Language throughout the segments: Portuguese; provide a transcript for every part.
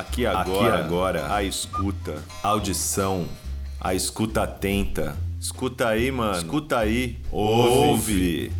Aqui agora, Aqui agora, a escuta, audição, a escuta atenta. Escuta aí, mano. Escuta aí. Ouve.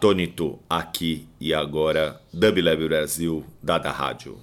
Atônito aqui e agora, Dub Brasil, Dada Rádio.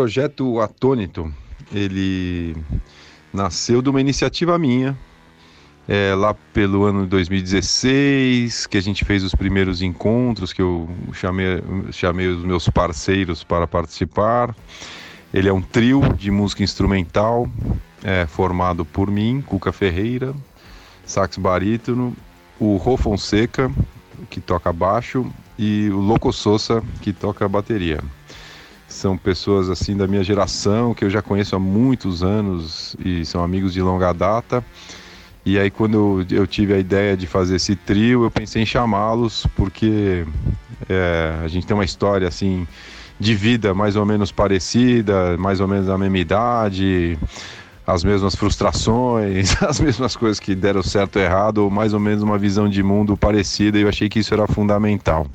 Projeto Atônito, ele nasceu de uma iniciativa minha, é, lá pelo ano de 2016, que a gente fez os primeiros encontros, que eu chamei, chamei os meus parceiros para participar. Ele é um trio de música instrumental, é, formado por mim, Cuca Ferreira, sax barítono, o Rô Fonseca, que toca baixo, e o Loco Souza, que toca bateria. São pessoas assim da minha geração, que eu já conheço há muitos anos e são amigos de longa data. E aí quando eu, tive a ideia de fazer esse trio, eu pensei em chamá-los porque é, a gente tem uma história assim de vida mais ou menos parecida, mais ou menos a mesma idade, as mesmas frustrações, as mesmas coisas que deram certo ou errado, ou mais ou menos uma visão de mundo parecida, e eu achei que isso era fundamental.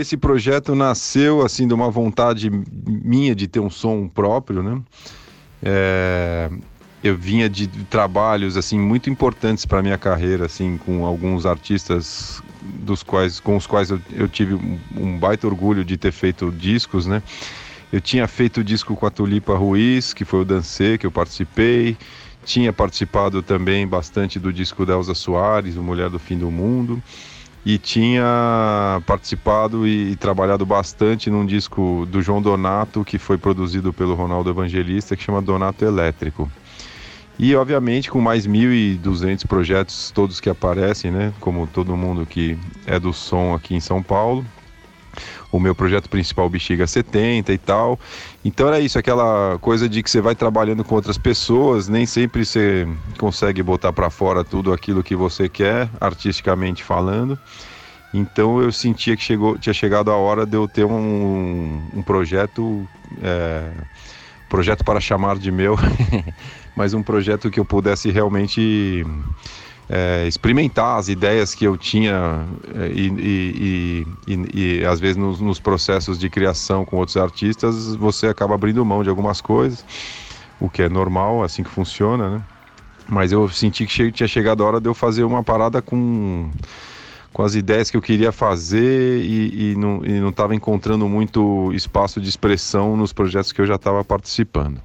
Esse projeto nasceu assim de uma vontade minha de ter um som próprio, né? É, eu vinha de trabalhos assim muito importantes para minha carreira, assim, com alguns artistas dos quais, com os quais eu, eu tive um, baita orgulho de ter feito discos, né? Eu tinha feito o disco com a Tulipa Ruiz, que foi o Dancê, que eu participei. Tinha participado também bastante do disco da Elza Soares, o Mulher do Fim do Mundo. E tinha participado e, e trabalhado bastante num disco do João Donato, que foi produzido pelo Ronaldo Evangelista, que chama Donato Elétrico. E, obviamente, com mais 1.200 projetos, todos que aparecem, né? Como todo mundo que é do som aqui em São Paulo. O meu projeto principal, Bexiga 70 e tal. Então era isso, aquela coisa de que você vai trabalhando com outras pessoas, nem sempre você consegue botar para fora tudo aquilo que você quer, artisticamente falando. Então eu sentia que chegou, tinha chegado a hora de eu ter um, um projeto, é, projeto para chamar de meu, mas um projeto que eu pudesse realmente é, experimentar as ideias que eu tinha é, e, e, e, e, às vezes nos, nos, processos de criação com outros artistas você acaba abrindo mão de algumas coisas, o que é normal, assim que funciona, né? Mas eu senti que tinha chegado a hora de eu fazer uma parada com com as ideias que eu queria fazer e, e não estava encontrando muito espaço de expressão nos projetos que eu já estava participando.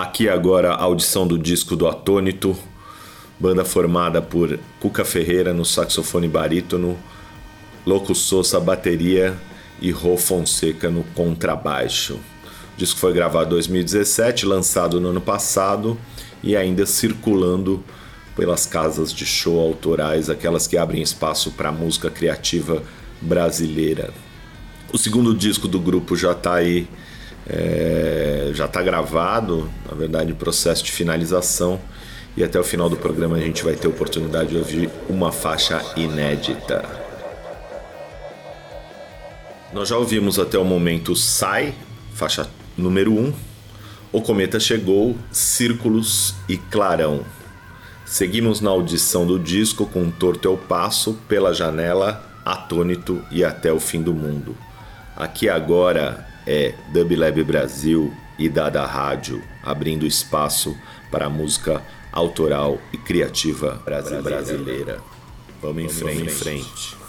Aqui agora a audição do disco do Atônito, banda formada por Cuca Ferreira no saxofone barítono, Louco Souza bateria e Rô Fonseca no contrabaixo. O disco foi gravado em 2017, lançado no ano passado e ainda circulando pelas casas de show autorais, aquelas que abrem espaço para a música criativa brasileira. O segundo disco do grupo já está aí, é, já está gravado, na verdade, em processo de finalização. E até o final do programa a gente vai ter a oportunidade de ouvir uma faixa inédita. Nós já ouvimos até o momento Sai, faixa número 1. Um. O Cometa Chegou, Círculos e Clarão. Seguimos na audição do disco com Torto é o Passo, Pela Janela, Atônito e Até o Fim do Mundo. Aqui agora é Dub Lab Brasil e Dada Rádio, abrindo espaço para a música autoral e criativa brasileira. Vamos em frente. Vamos em frente.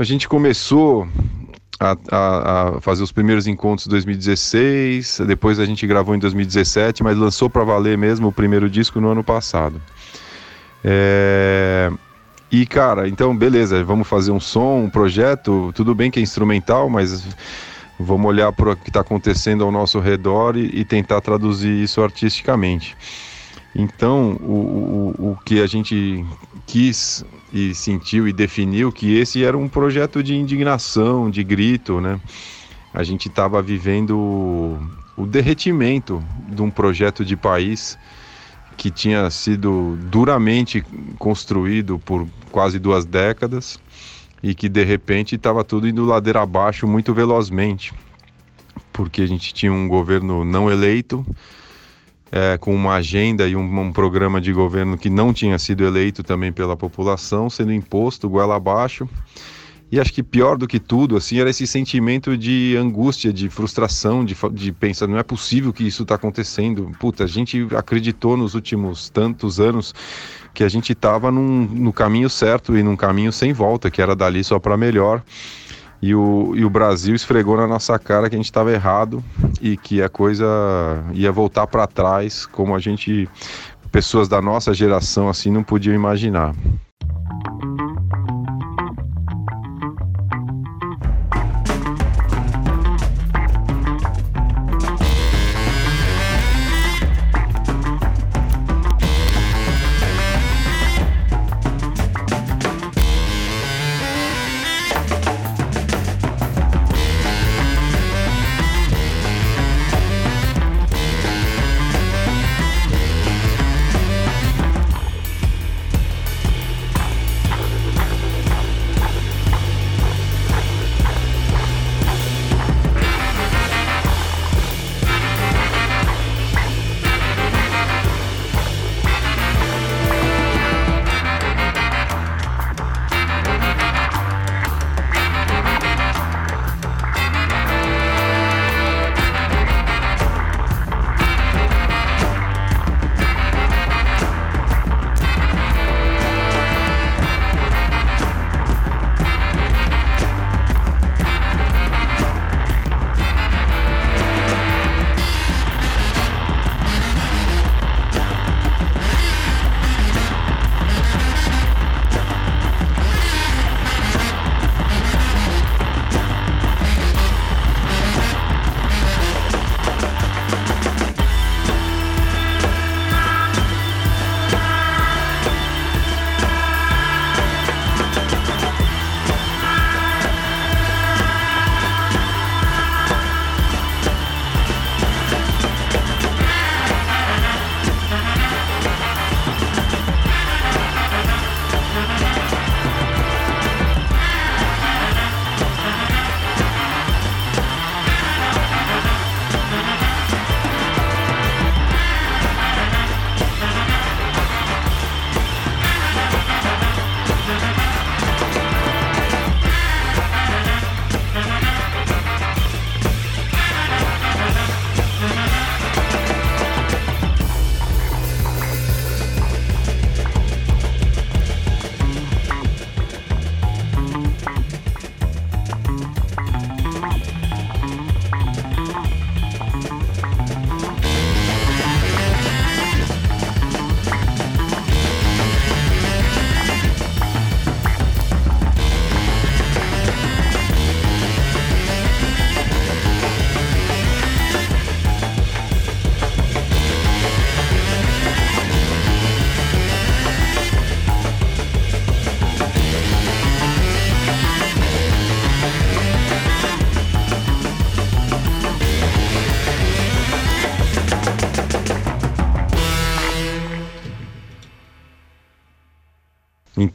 A gente começou a, a, a, fazer os primeiros encontros em 2016, depois a gente gravou em 2017, mas lançou para valer mesmo o primeiro disco no ano passado. É... E cara, então beleza, vamos fazer um som, um projeto, tudo bem que é instrumental, mas vamos olhar para o que está acontecendo ao nosso redor e, e, tentar traduzir isso artisticamente. Então, o, o, o que a gente quis e sentiu e definiu que esse era um projeto de indignação, de grito, né? A gente estava vivendo o, derretimento de um projeto de país que tinha sido duramente construído por quase duas décadas e que de repente estava tudo indo ladeira abaixo muito velozmente, porque a gente tinha um governo não eleito é, com uma agenda e um, um, programa de governo que não tinha sido eleito também pela população, sendo imposto goela abaixo. E acho que pior do que tudo, assim, era esse sentimento de angústia, de frustração, de, de pensar, não é possível que isso está acontecendo. Puta, a gente acreditou nos últimos tantos anos que a gente estava no caminho certo e num caminho sem volta, que era dali só para melhor e o, e o Brasil esfregou na nossa cara que a gente estava errado e que a coisa ia voltar para trás, como a gente, pessoas da nossa geração assim, não podiam imaginar.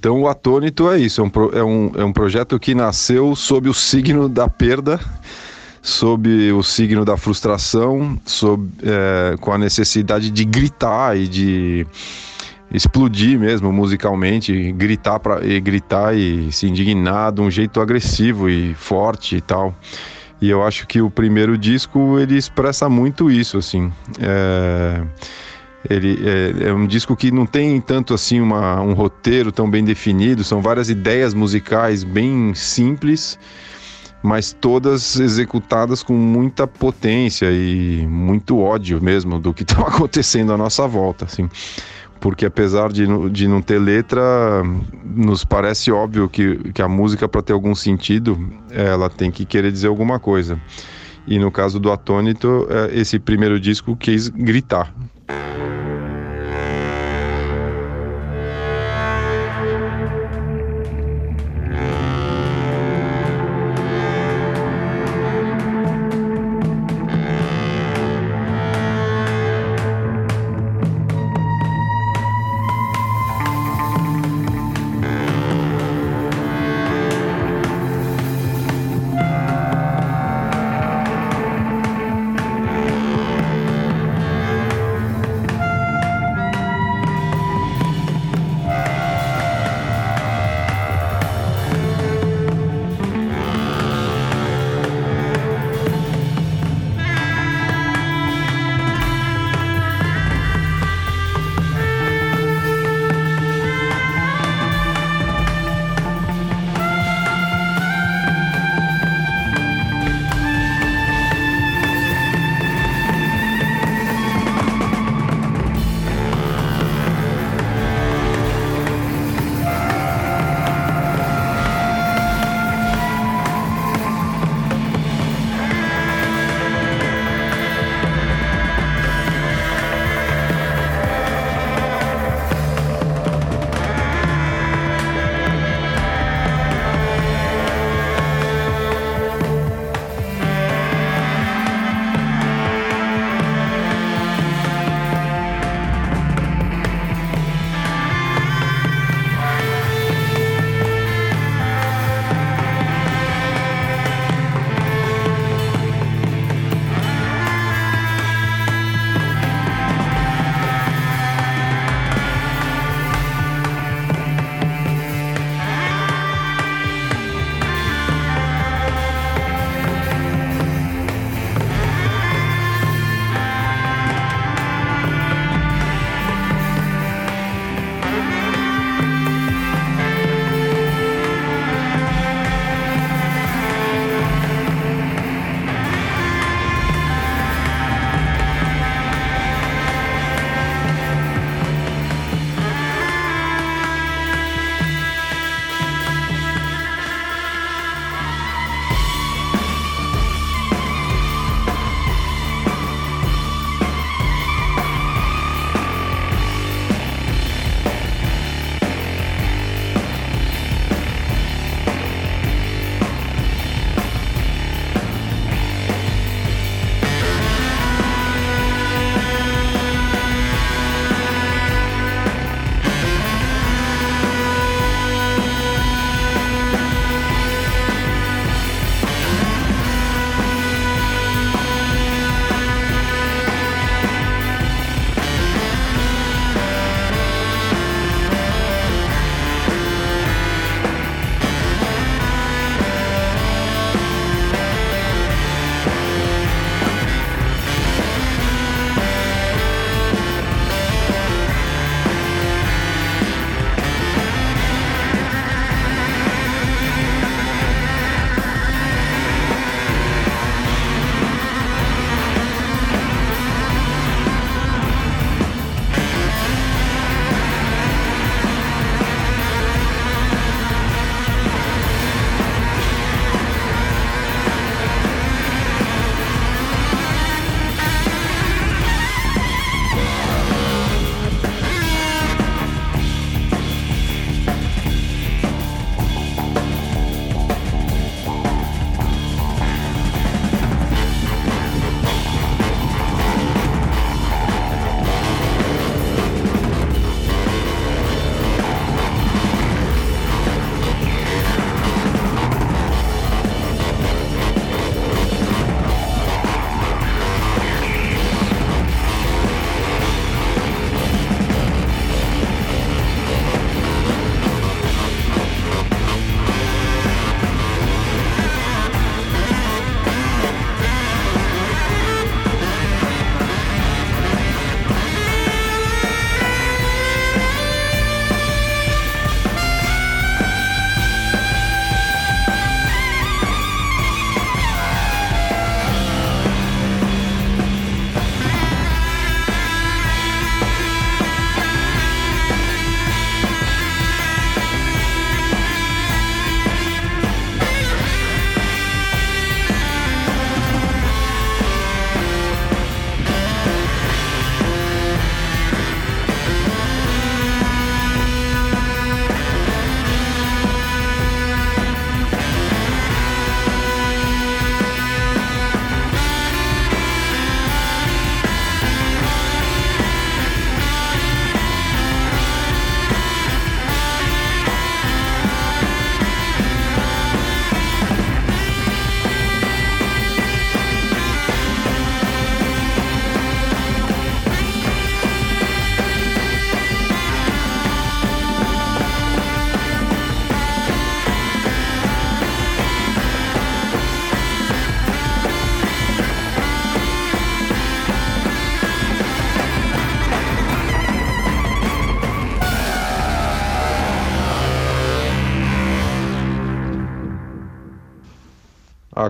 Então, o Atônito é isso: é um, é um, é um projeto que nasceu sob o signo da perda, sob o signo da frustração, sob, é, com a necessidade de gritar e de explodir mesmo musicalmente, gritar para e gritar e se indignar de um jeito agressivo e forte e tal. E eu acho que o primeiro disco ele expressa muito isso, assim. É Ele é, é, um disco que não tem tanto assim uma, um roteiro tão bem definido, são várias ideias musicais bem simples, mas todas executadas com muita potência e muito ódio mesmo do que está acontecendo à nossa volta, assim. Porque apesar de, de não ter letra, nos parece óbvio que, que a música, para ter algum sentido, ela tem que querer dizer alguma coisa. E no caso do Atônito, é, esse primeiro disco quis gritar. Música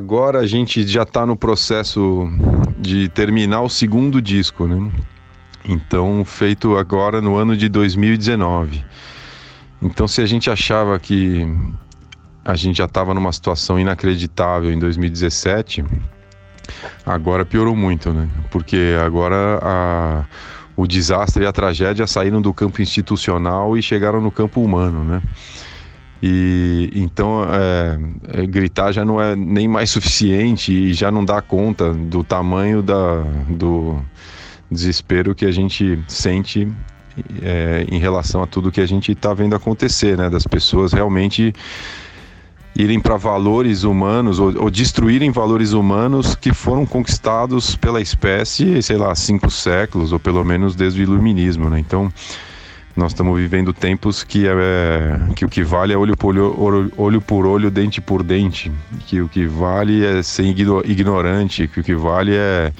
agora a gente já está no processo de terminar o segundo disco, né? Então, feito agora no ano de 2019. Então, se a gente achava que a gente já estava numa situação inacreditável em 2017, agora piorou muito, né? Porque agora a, o desastre e a tragédia saíram do campo institucional e chegaram no campo humano, né? E então é, é, gritar já não é nem mais suficiente e já não dá conta do tamanho da, do desespero que a gente sente é, em relação a tudo que a gente está vendo acontecer, né? Das pessoas realmente irem para valores humanos ou, ou, destruírem valores humanos que foram conquistados pela espécie, sei lá, cinco séculos ou pelo menos desde o iluminismo, né? Então nós estamos vivendo tempos que, é, que o que vale é olho por olho, olho por olho, dente por dente. Que o que vale é ser ignorante, que o que vale é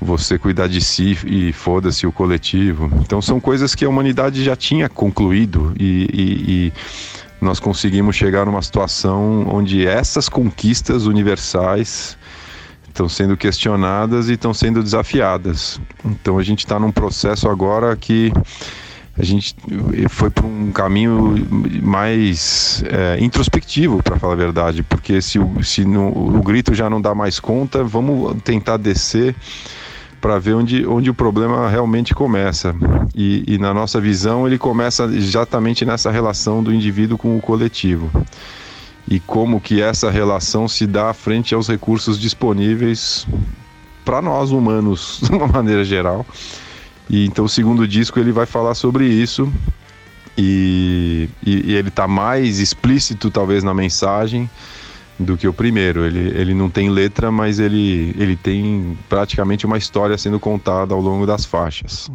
você cuidar de si e foda-se o coletivo. Então são coisas que a humanidade já tinha concluído e, e, e nós conseguimos chegar numa situação onde essas conquistas universais estão sendo questionadas e estão sendo desafiadas. Então a gente está num processo agora que a gente foi para um caminho mais é, introspectivo, para falar a verdade, porque se, o, se no, o grito já não dá mais conta, vamos tentar descer para ver onde, onde o problema realmente começa. E, e, na nossa visão, ele começa exatamente nessa relação do indivíduo com o coletivo. E como que essa relação se dá frente aos recursos disponíveis para nós humanos, de uma maneira geral e então o segundo disco ele vai falar sobre isso e, e, e ele está mais explícito talvez na mensagem do que o primeiro. Ele, ele não tem letra, mas ele, ele tem praticamente uma história sendo contada ao longo das faixas.